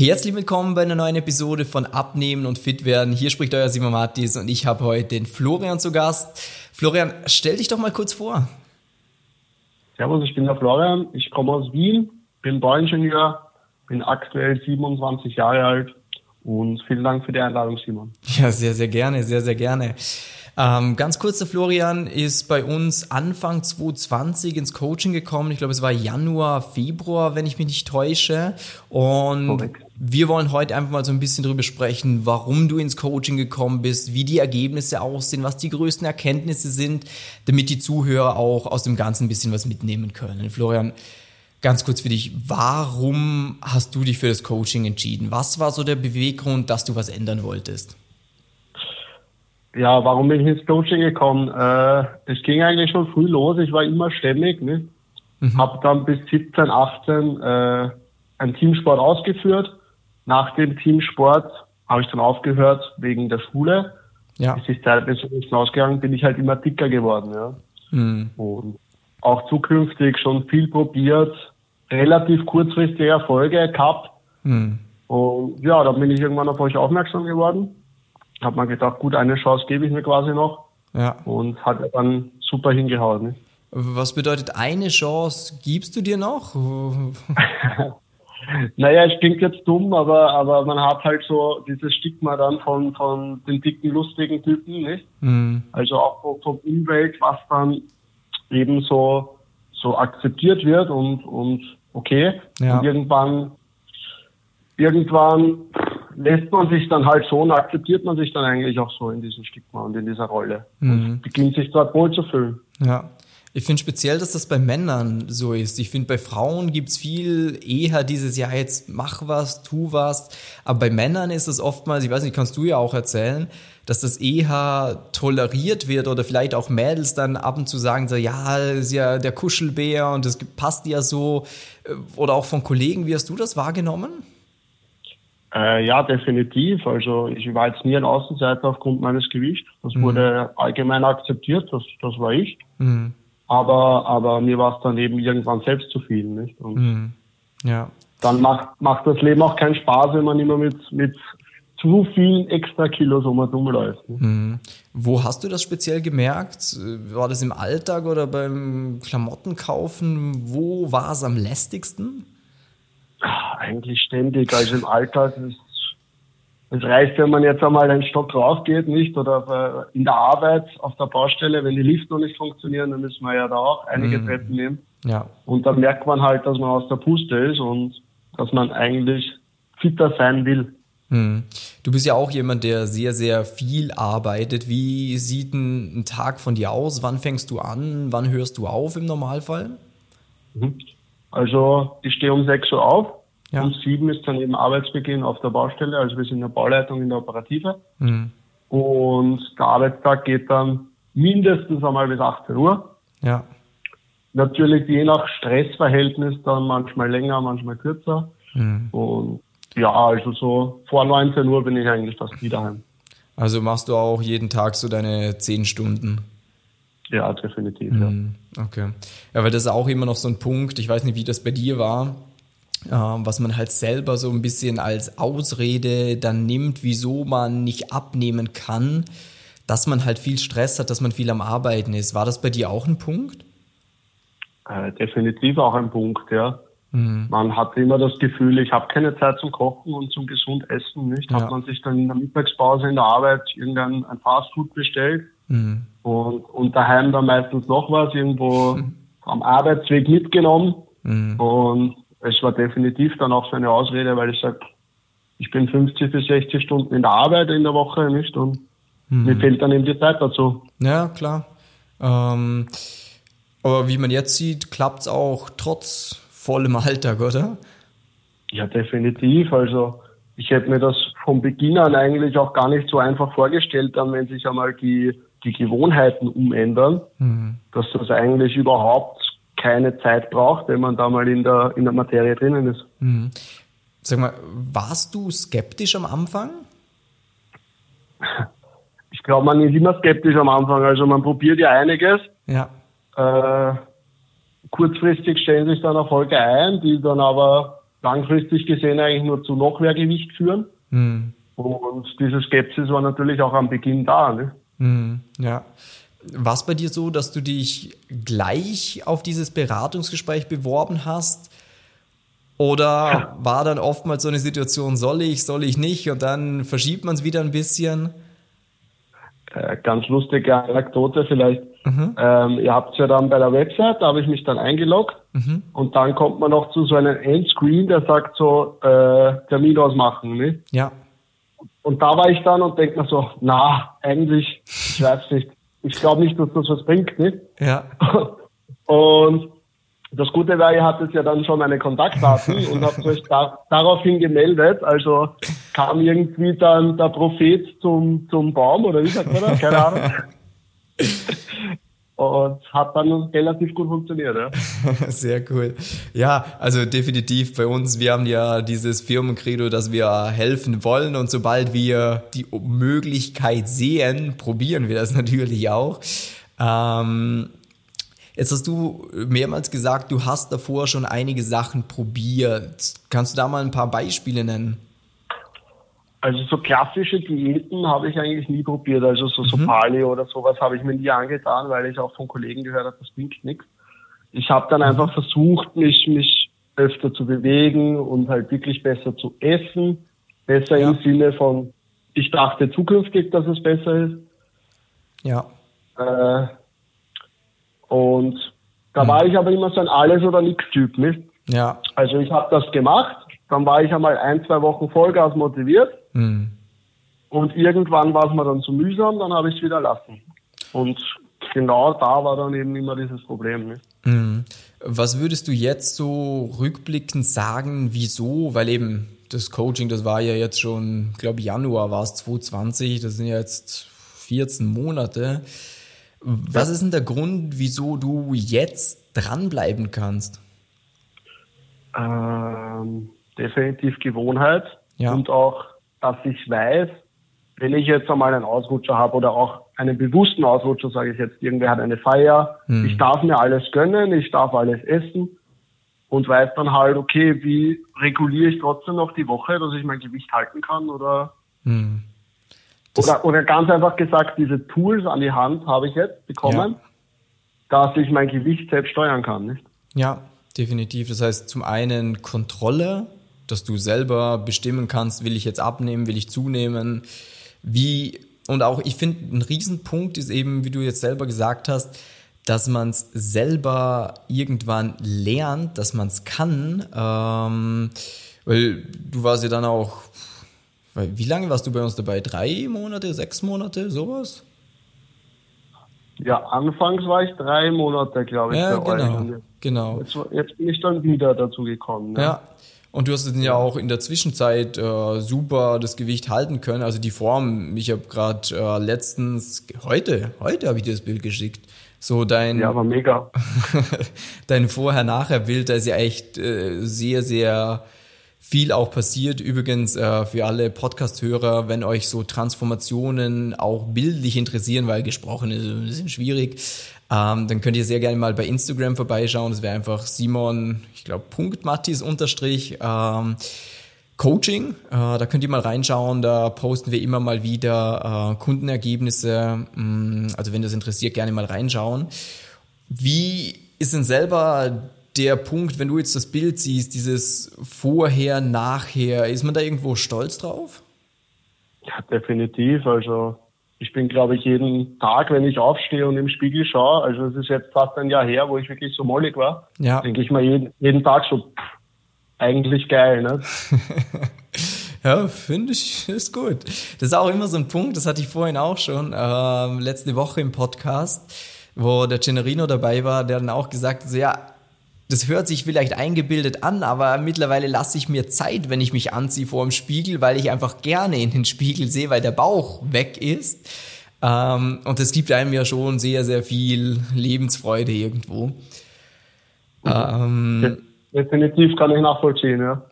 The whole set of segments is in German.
Herzlich willkommen bei einer neuen Episode von Abnehmen und Fit werden. Hier spricht euer Simon Mattis und ich habe heute den Florian zu Gast. Florian, stell dich doch mal kurz vor. Servus, ich bin der Florian. Ich komme aus Wien, bin Bauingenieur, bin aktuell 27 Jahre alt und vielen Dank für die Einladung, Simon. Ja, sehr, sehr gerne, sehr, sehr gerne. Ähm, ganz kurz, der Florian ist bei uns Anfang 2020 ins Coaching gekommen. Ich glaube, es war Januar, Februar, wenn ich mich nicht täusche. Und Korrekt. Wir wollen heute einfach mal so ein bisschen drüber sprechen, warum du ins Coaching gekommen bist, wie die Ergebnisse aussehen, was die größten Erkenntnisse sind, damit die Zuhörer auch aus dem Ganzen ein bisschen was mitnehmen können. Florian, ganz kurz für dich, warum hast du dich für das Coaching entschieden? Was war so der Beweggrund, dass du was ändern wolltest? Ja, warum bin ich ins Coaching gekommen? Äh, es ging eigentlich schon früh los. Ich war immer stämmig. Ne? Mhm. Habe dann bis 17, 18 äh, einen Teamsport ausgeführt. Nach dem Teamsport habe ich dann aufgehört wegen der Schule. Ja. Es ist teilweise ausgegangen, bin ich halt immer dicker geworden. Ja. Mhm. Und auch zukünftig schon viel probiert, relativ kurzfristige Erfolge gehabt. Mhm. Und ja, da bin ich irgendwann auf euch aufmerksam geworden habe mir gedacht, gut, eine Chance gebe ich mir quasi noch. Ja. Und hat dann super hingehauen. Ne? Was bedeutet eine Chance gibst du dir noch? naja, es klingt jetzt dumm, aber, aber man hat halt so dieses Stigma dann von, von den dicken, lustigen Typen, nicht? Mhm. Also auch vom, vom Umwelt, was dann eben so, so akzeptiert wird und, und okay. Ja. Und irgendwann, irgendwann lässt man sich dann halt so und akzeptiert man sich dann eigentlich auch so in diesem Stigma und in dieser Rolle. Mhm. Und beginnt sich dort wohl zu fühlen. Ja. Ich finde speziell, dass das bei Männern so ist. Ich finde, bei Frauen gibt es viel eher dieses, ja, jetzt mach was, tu was. Aber bei Männern ist es oftmals, ich weiß nicht, kannst du ja auch erzählen, dass das eher toleriert wird oder vielleicht auch Mädels dann ab und zu sagen so, ja, ist ja der Kuschelbär und das passt ja so. Oder auch von Kollegen, wie hast du das wahrgenommen? Äh, ja, definitiv. Also ich war jetzt nie ein Außenseiter aufgrund meines Gewichts. Das mhm. wurde allgemein akzeptiert, das, das war ich. Mhm. Aber, aber mir war es dann eben irgendwann selbst zu viel. Nicht? Und mhm. ja. Dann macht, macht das Leben auch keinen Spaß, wenn man immer mit, mit zu vielen extra Kilos um und umläuft. Mhm. Wo hast du das speziell gemerkt? War das im Alltag oder beim Klamottenkaufen? Wo war es am lästigsten? Eigentlich ständig. Also im Alltag ist es reicht, wenn man jetzt einmal einen Stock raufgeht, nicht? Oder in der Arbeit, auf der Baustelle, wenn die Lifte noch nicht funktionieren, dann müssen wir ja da auch einige mhm. Treppen nehmen. Ja. Und dann merkt man halt, dass man aus der Puste ist und dass man eigentlich fitter sein will. Mhm. Du bist ja auch jemand, der sehr, sehr viel arbeitet. Wie sieht ein, ein, Tag von dir aus? Wann fängst du an? Wann hörst du auf im Normalfall? Mhm. Also ich stehe um 6 Uhr auf. Ja. Um 7 ist dann eben Arbeitsbeginn auf der Baustelle. Also wir sind in der Bauleitung in der Operative. Mhm. Und der Arbeitstag geht dann mindestens einmal bis 18 Uhr. Ja. Natürlich je nach Stressverhältnis dann manchmal länger, manchmal kürzer. Mhm. Und ja, also so vor 19 Uhr bin ich eigentlich fast wieder heim. Also machst du auch jeden Tag so deine 10 Stunden? Ja, definitiv, ja. Hm, okay. Ja, weil das ist auch immer noch so ein Punkt, ich weiß nicht, wie das bei dir war, was man halt selber so ein bisschen als Ausrede dann nimmt, wieso man nicht abnehmen kann, dass man halt viel Stress hat, dass man viel am Arbeiten ist. War das bei dir auch ein Punkt? Äh, definitiv auch ein Punkt, ja. Mhm. Man hat immer das Gefühl, ich habe keine Zeit zum Kochen und zum gesund Essen. Nicht? Ja. Hat man sich dann in der Mittagspause in der Arbeit irgendein ein Fastfood bestellt mhm. und, und daheim dann meistens noch was irgendwo mhm. am Arbeitsweg mitgenommen. Mhm. Und es war definitiv dann auch so eine Ausrede, weil ich sage, ich bin 50 bis 60 Stunden in der Arbeit in der Woche, nicht? Und mhm. mir fehlt dann eben die Zeit dazu. Ja, klar. Ähm, aber wie man jetzt sieht, klappt es auch trotz vollem Alltag, oder? Ja, definitiv. Also ich hätte mir das von Beginn an eigentlich auch gar nicht so einfach vorgestellt, dann wenn sich einmal die, die Gewohnheiten umändern, mhm. dass das eigentlich überhaupt keine Zeit braucht, wenn man da mal in der, in der Materie drinnen ist. Mhm. Sag mal, warst du skeptisch am Anfang? Ich glaube, man ist immer skeptisch am Anfang. Also man probiert ja einiges. Ja. Äh, kurzfristig stellen sich dann Erfolge ein, die dann aber langfristig gesehen eigentlich nur zu noch mehr Gewicht führen. Mhm. Und diese Skepsis war natürlich auch am Beginn da. Ne? Mhm, ja. War es bei dir so, dass du dich gleich auf dieses Beratungsgespräch beworben hast? Oder war dann oftmals so eine Situation, soll ich, soll ich nicht? Und dann verschiebt man es wieder ein bisschen? Äh, ganz lustige Anekdote vielleicht. Mhm. Ähm, ihr habt ja dann bei der Website, da habe ich mich dann eingeloggt mhm. und dann kommt man noch zu so einem Endscreen, der sagt so, äh, Termin ausmachen. Ne? Ja. Und da war ich dann und denke mir so, na, eigentlich, ich weiß nicht, ich glaube nicht, dass das was bringt. Ne? Ja. Und das Gute war, ihr hattet ja dann schon meine Kontaktdaten und habt euch da, daraufhin gemeldet. Also kam irgendwie dann der Prophet zum, zum Baum oder wie sagt man das? Keine Ahnung. Und hat dann relativ gut funktioniert, ja. Sehr cool. Ja, also definitiv bei uns, wir haben ja dieses Firmencredo, dass wir helfen wollen und sobald wir die Möglichkeit sehen, probieren wir das natürlich auch. Ähm, Jetzt hast du mehrmals gesagt, du hast davor schon einige Sachen probiert. Kannst du da mal ein paar Beispiele nennen? Also so klassische Diäten habe ich eigentlich nie probiert. Also so, so mhm. Paleo oder sowas habe ich mir nie angetan, weil ich auch von Kollegen gehört habe, das bringt nichts. Ich habe dann mhm. einfach versucht, mich, mich öfter zu bewegen und halt wirklich besser zu essen. Besser ja. im Sinne von, ich dachte zukünftig, dass es besser ist. Ja. Äh, und da mhm. war ich aber immer so ein Alles- oder Nix-Typ, nicht? Ja. Also ich habe das gemacht, dann war ich einmal ein, zwei Wochen Vollgas motiviert mhm. und irgendwann war es mir dann zu mühsam, dann habe ich es wieder lassen. Und genau da war dann eben immer dieses Problem. Nicht? Mhm. Was würdest du jetzt so rückblickend sagen, wieso? Weil eben das Coaching, das war ja jetzt schon, glaube Januar war es 2020, das sind ja jetzt 14 Monate. Was ist denn der Grund, wieso du jetzt dranbleiben kannst? Ähm, definitiv Gewohnheit ja. und auch, dass ich weiß, wenn ich jetzt einmal einen Ausrutscher habe oder auch einen bewussten Ausrutscher, sage ich jetzt, irgendwer hat eine Feier, hm. ich darf mir alles gönnen, ich darf alles essen und weiß dann halt, okay, wie reguliere ich trotzdem noch die Woche, dass ich mein Gewicht halten kann oder hm. Oder, oder ganz einfach gesagt, diese Tools an die Hand habe ich jetzt bekommen, ja. dass ich mein Gewicht selbst steuern kann. Nicht? Ja, definitiv. Das heißt, zum einen Kontrolle, dass du selber bestimmen kannst, will ich jetzt abnehmen, will ich zunehmen, wie, und auch, ich finde, ein Riesenpunkt ist eben, wie du jetzt selber gesagt hast, dass man es selber irgendwann lernt, dass man es kann, ähm, weil du warst ja dann auch wie lange warst du bei uns dabei? Drei Monate, sechs Monate, sowas? Ja, anfangs war ich drei Monate, glaube ich. Ja, genau. Jetzt, genau. Jetzt, jetzt, bin ich dann wieder dazu gekommen. Ne? Ja. Und du hast dann ja auch in der Zwischenzeit äh, super das Gewicht halten können. Also die Form, ich habe gerade äh, letztens, heute, heute habe ich dir das Bild geschickt. So dein. Ja, war mega. dein Vorher-Nachher-Bild, da ist ja echt äh, sehr, sehr viel auch passiert. Übrigens äh, für alle Podcast-Hörer, wenn euch so Transformationen auch bildlich interessieren, weil gesprochen ist ein bisschen schwierig, ähm, dann könnt ihr sehr gerne mal bei Instagram vorbeischauen. Das wäre einfach Simon, ich glaube, Punkt Mattis unterstrich. Ähm, Coaching, äh, da könnt ihr mal reinschauen, da posten wir immer mal wieder äh, Kundenergebnisse. Mm, also wenn das interessiert, gerne mal reinschauen. Wie ist denn selber der Punkt, wenn du jetzt das Bild siehst, dieses Vorher, Nachher, ist man da irgendwo stolz drauf? Ja, definitiv. Also ich bin, glaube ich, jeden Tag, wenn ich aufstehe und im Spiegel schaue, also es ist jetzt fast ein Jahr her, wo ich wirklich so mollig war, ja. denke ich mal jeden, jeden Tag so, pff, eigentlich geil, ne? ja, finde ich, ist gut. Das ist auch immer so ein Punkt, das hatte ich vorhin auch schon, äh, letzte Woche im Podcast, wo der Generino dabei war, der dann auch gesagt hat, so, ja, das hört sich vielleicht eingebildet an, aber mittlerweile lasse ich mir Zeit, wenn ich mich anziehe vor dem Spiegel, weil ich einfach gerne in den Spiegel sehe, weil der Bauch weg ist. Ähm, und das gibt einem ja schon sehr, sehr viel Lebensfreude irgendwo. Ähm, Definitiv kann ich nachvollziehen, ja.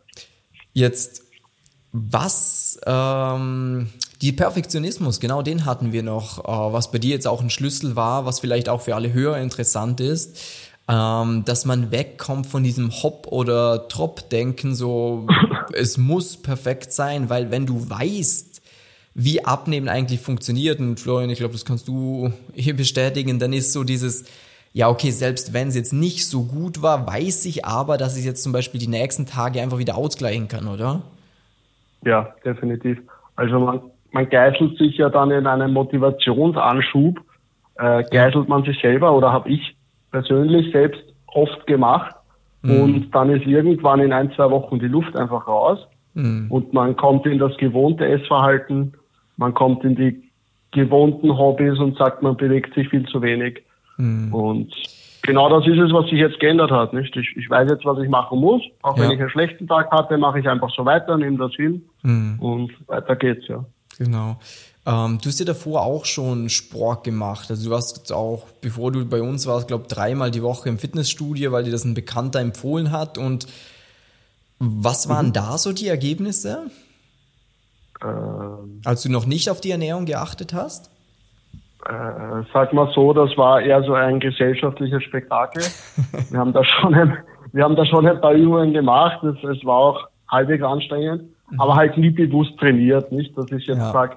Jetzt, was, ähm, die Perfektionismus, genau den hatten wir noch, äh, was bei dir jetzt auch ein Schlüssel war, was vielleicht auch für alle Hörer interessant ist. Ähm, dass man wegkommt von diesem Hop- oder Trop-Denken, so es muss perfekt sein, weil wenn du weißt, wie Abnehmen eigentlich funktioniert, und Florian, ich glaube, das kannst du hier bestätigen, dann ist so dieses, ja, okay, selbst wenn es jetzt nicht so gut war, weiß ich aber, dass ich jetzt zum Beispiel die nächsten Tage einfach wieder ausgleichen kann, oder? Ja, definitiv. Also man, man geißelt sich ja dann in einem Motivationsanschub, äh, geißelt man sich selber oder habe ich persönlich selbst oft gemacht mhm. und dann ist irgendwann in ein, zwei Wochen die Luft einfach raus mhm. und man kommt in das gewohnte Essverhalten, man kommt in die gewohnten Hobbys und sagt, man bewegt sich viel zu wenig. Mhm. Und genau das ist es, was sich jetzt geändert hat. Nicht? Ich, ich weiß jetzt, was ich machen muss. Auch ja. wenn ich einen schlechten Tag hatte, mache ich einfach so weiter, nehme das hin mhm. und weiter geht's, ja. Genau. Ähm, du hast ja davor auch schon Sport gemacht. Also du warst auch, bevor du bei uns warst, glaube dreimal die Woche im Fitnessstudio, weil dir das ein Bekannter empfohlen hat. Und was waren mhm. da so die Ergebnisse? Ähm, Als du noch nicht auf die Ernährung geachtet hast? Äh, sag mal so, das war eher so ein gesellschaftliches Spektakel. wir haben da schon ein, wir haben da schon ein paar Übungen gemacht. Es, es war auch halbwegs anstrengend, mhm. aber halt nie bewusst trainiert, nicht, dass ich jetzt ja. sage,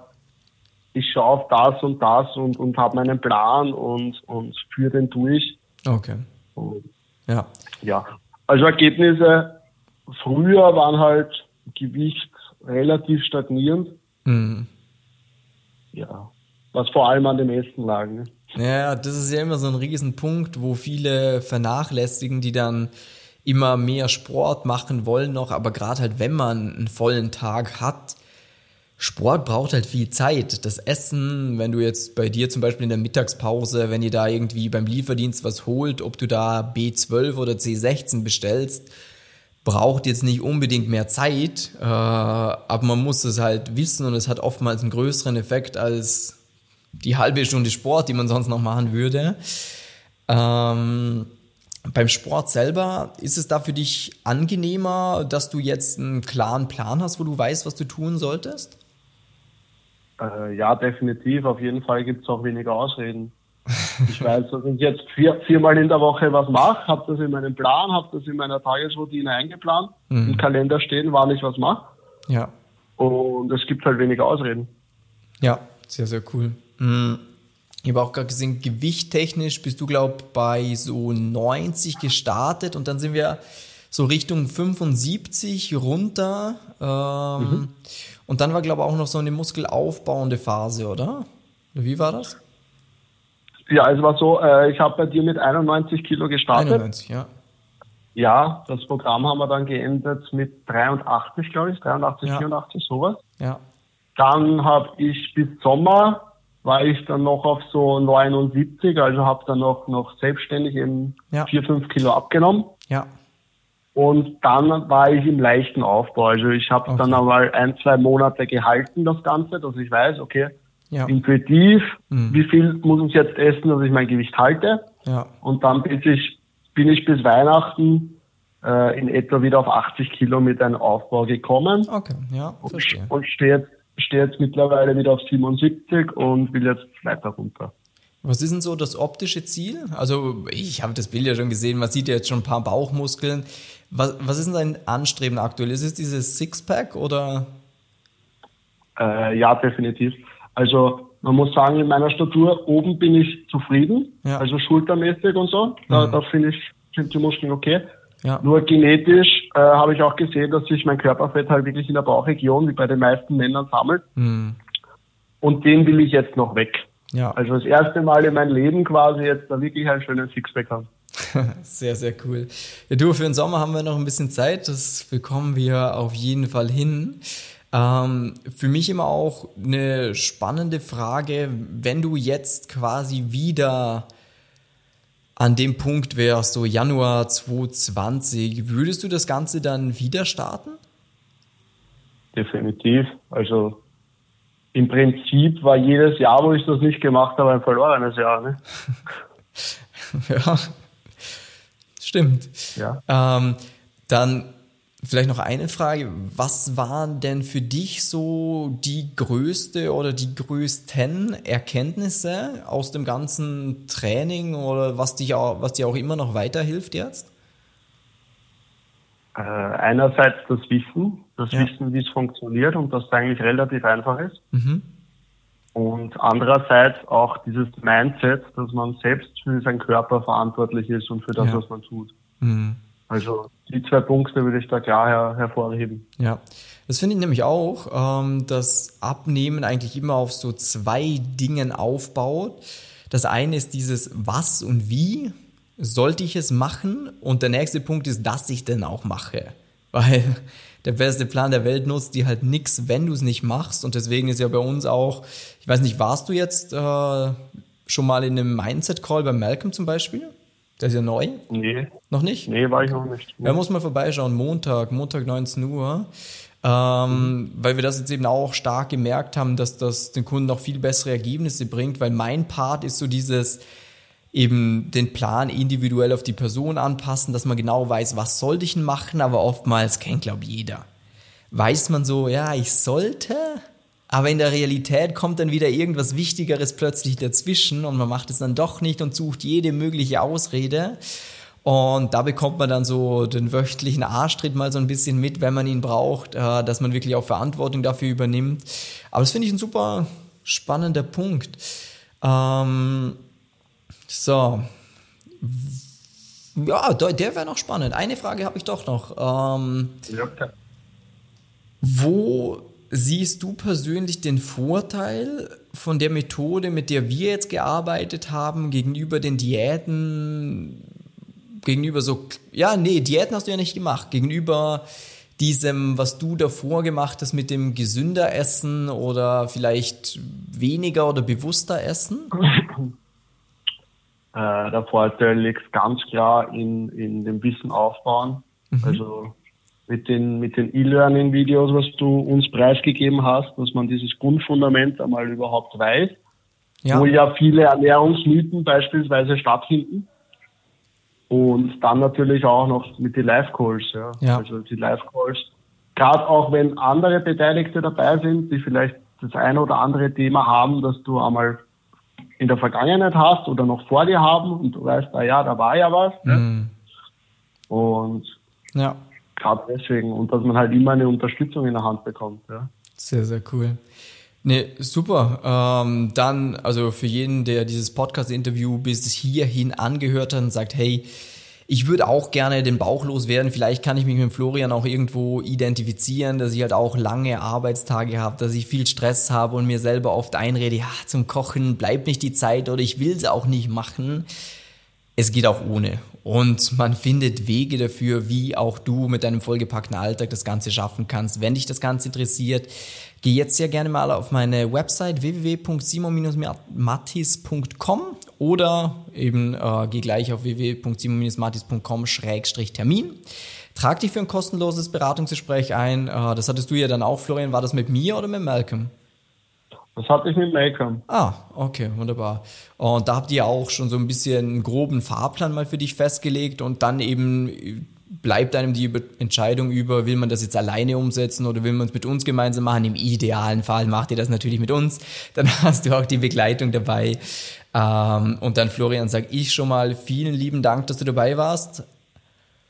ich schaue auf das und das und, und habe meinen Plan und, und führe den durch. Okay. Und, ja. Ja. Also Ergebnisse früher waren halt Gewicht relativ stagnierend. Mhm. Ja was vor allem an dem Essen lag. Ne? Ja, das ist ja immer so ein Riesenpunkt, wo viele vernachlässigen, die dann immer mehr Sport machen wollen noch, aber gerade halt, wenn man einen vollen Tag hat, Sport braucht halt viel Zeit. Das Essen, wenn du jetzt bei dir zum Beispiel in der Mittagspause, wenn ihr da irgendwie beim Lieferdienst was holt, ob du da B12 oder C16 bestellst, braucht jetzt nicht unbedingt mehr Zeit, äh, aber man muss es halt wissen und es hat oftmals einen größeren Effekt als die halbe Stunde Sport, die man sonst noch machen würde. Ähm, beim Sport selber, ist es da für dich angenehmer, dass du jetzt einen klaren Plan hast, wo du weißt, was du tun solltest? Äh, ja, definitiv. Auf jeden Fall gibt es auch weniger Ausreden. Ich weiß, dass ich jetzt vier, viermal in der Woche was mache, habe das in meinem Plan, habe das in meiner Tagesroutine eingeplant, mhm. im Kalender stehen, wann ich was mache. Ja. Und es gibt halt weniger Ausreden. Ja, sehr, sehr cool. Hm. Ich habe auch gerade gesehen, gewichttechnisch bist du, glaube ich, bei so 90 gestartet und dann sind wir so Richtung 75 runter. Ähm, mhm. Und dann war, glaube ich, auch noch so eine muskelaufbauende Phase, oder? Wie war das? Ja, es war so, äh, ich habe bei dir mit 91 Kilo gestartet. 91, ja. Ja, das Programm haben wir dann geendet mit 83, glaube ich, 83, ja. 84, sowas. Ja. Dann habe ich bis Sommer war ich dann noch auf so 79, also habe dann noch, noch selbstständig eben ja. 4, 5 Kilo abgenommen. Ja. Und dann war ich im leichten Aufbau. Also ich habe okay. dann einmal ein, zwei Monate gehalten, das Ganze, dass ich weiß, okay, ja. intuitiv, mhm. wie viel muss ich jetzt essen, dass ich mein Gewicht halte. Ja. Und dann bin ich, bin ich bis Weihnachten äh, in etwa wieder auf 80 Kilo mit einem Aufbau gekommen. Okay, ja, verstehe. Und, und stehe jetzt stehe jetzt mittlerweile wieder auf 77 und will jetzt weiter runter. Was ist denn so das optische Ziel? Also ich habe das Bild ja schon gesehen, man sieht ja jetzt schon ein paar Bauchmuskeln. Was, was ist denn dein Anstreben aktuell? Ist es dieses Sixpack oder? Äh, ja, definitiv. Also man muss sagen, in meiner Statur oben bin ich zufrieden, ja. also schultermäßig und so. Da, mhm. da finde ich sind die Muskeln okay. Ja. Nur genetisch äh, habe ich auch gesehen, dass sich mein Körperfett halt wirklich in der Bauchregion, wie bei den meisten Männern, sammelt. Mhm. Und den will ich jetzt noch weg. Ja. Also das erste Mal in meinem Leben quasi jetzt da wirklich einen schönen Sixpack haben. sehr, sehr cool. Ja, du, für den Sommer haben wir noch ein bisschen Zeit. Das bekommen wir auf jeden Fall hin. Ähm, für mich immer auch eine spannende Frage, wenn du jetzt quasi wieder an dem Punkt wärst, so Januar 2020, würdest du das Ganze dann wieder starten? Definitiv. Also im Prinzip war jedes Jahr, wo ich das nicht gemacht habe, ein verlorenes Jahr. Ne? ja, stimmt. Ja. Ähm, dann Vielleicht noch eine Frage. Was waren denn für dich so die größte oder die größten Erkenntnisse aus dem ganzen Training oder was, dich auch, was dir auch immer noch weiterhilft jetzt? Äh, einerseits das Wissen, das ja. Wissen, wie es funktioniert und dass es eigentlich relativ einfach ist. Mhm. Und andererseits auch dieses Mindset, dass man selbst für seinen Körper verantwortlich ist und für das, ja. was man tut. Mhm. Also die zwei Punkte würde ich da klar her hervorheben. Ja, das finde ich nämlich auch, ähm, dass Abnehmen eigentlich immer auf so zwei Dingen aufbaut. Das eine ist dieses Was und Wie sollte ich es machen? Und der nächste Punkt ist, dass ich denn auch mache. Weil der beste Plan der Welt nutzt dir halt nichts, wenn du es nicht machst. Und deswegen ist ja bei uns auch, ich weiß nicht, warst du jetzt äh, schon mal in einem Mindset-Call bei Malcolm zum Beispiel? Der ist ja neu? Nee. Noch nicht? Nee, war ich noch nicht. Ja, muss mal vorbeischauen. Montag, Montag 19 Uhr. Ähm, mhm. Weil wir das jetzt eben auch stark gemerkt haben, dass das den Kunden auch viel bessere Ergebnisse bringt, weil mein Part ist so dieses eben den Plan individuell auf die Person anpassen, dass man genau weiß, was sollte ich denn machen, aber oftmals kennt, glaube ich, jeder. Weiß man so, ja, ich sollte, aber in der Realität kommt dann wieder irgendwas Wichtigeres plötzlich dazwischen und man macht es dann doch nicht und sucht jede mögliche Ausrede. Und da bekommt man dann so den wöchentlichen Arschtritt mal so ein bisschen mit, wenn man ihn braucht, äh, dass man wirklich auch Verantwortung dafür übernimmt. Aber das finde ich ein super spannender Punkt. Ähm, so. Ja, der wäre noch spannend. Eine Frage habe ich doch noch. Ähm, ja, wo siehst du persönlich den Vorteil von der Methode, mit der wir jetzt gearbeitet haben, gegenüber den Diäten, gegenüber so, ja, nee, Diäten hast du ja nicht gemacht, gegenüber diesem, was du davor gemacht hast mit dem gesünder Essen oder vielleicht weniger oder bewusster Essen? Äh, der Vorteil liegt ganz klar in, in dem Wissen aufbauen. Mhm. Also mit den, mit den E-Learning-Videos, was du uns preisgegeben hast, dass man dieses Grundfundament einmal überhaupt weiß, ja. wo ja viele Ernährungsmythen beispielsweise stattfinden. Und dann natürlich auch noch mit den Live-Calls, ja. ja. Also die Live-Calls, gerade auch wenn andere Beteiligte dabei sind, die vielleicht das eine oder andere Thema haben, dass du einmal in der Vergangenheit hast oder noch vor dir haben und du weißt, ah ja, da war ja was. Ne? Mhm. Und ja gerade deswegen und dass man halt immer eine Unterstützung in der Hand bekommt. Ja. Sehr, sehr cool. Nee, super. Ähm, dann, also für jeden, der dieses Podcast-Interview bis hierhin angehört hat und sagt, hey, ich würde auch gerne den Bauch loswerden. Vielleicht kann ich mich mit Florian auch irgendwo identifizieren, dass ich halt auch lange Arbeitstage habe, dass ich viel Stress habe und mir selber oft einrede, ja, zum Kochen bleibt nicht die Zeit oder ich will es auch nicht machen. Es geht auch ohne. Und man findet Wege dafür, wie auch du mit deinem vollgepackten Alltag das Ganze schaffen kannst. Wenn dich das Ganze interessiert, geh jetzt sehr gerne mal auf meine Website www.simon-mattis.com oder eben äh, geh gleich auf www.simon-mattis.com-termin. Trag dich für ein kostenloses Beratungsgespräch ein. Äh, das hattest du ja dann auch, Florian. War das mit mir oder mit Malcolm? Das hatte ich mit Malcolm. Ah, okay, wunderbar. Und da habt ihr auch schon so ein bisschen einen groben Fahrplan mal für dich festgelegt und dann eben bleibt einem die Entscheidung über, will man das jetzt alleine umsetzen oder will man es mit uns gemeinsam machen? Im idealen Fall macht ihr das natürlich mit uns. Dann hast du auch die Begleitung dabei. Ähm, und dann, Florian, sage ich schon mal vielen lieben Dank, dass du dabei warst.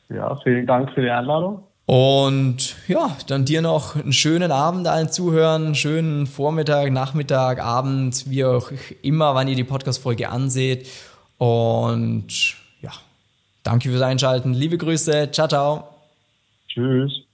Ja, vielen Dank für die Einladung. Und ja, dann dir noch einen schönen Abend allen Zuhören, einen schönen Vormittag, Nachmittag, Abend, wie auch immer, wann ihr die Podcast-Folge anseht. Und ja, danke fürs Einschalten. Liebe Grüße. Ciao, ciao. Tschüss.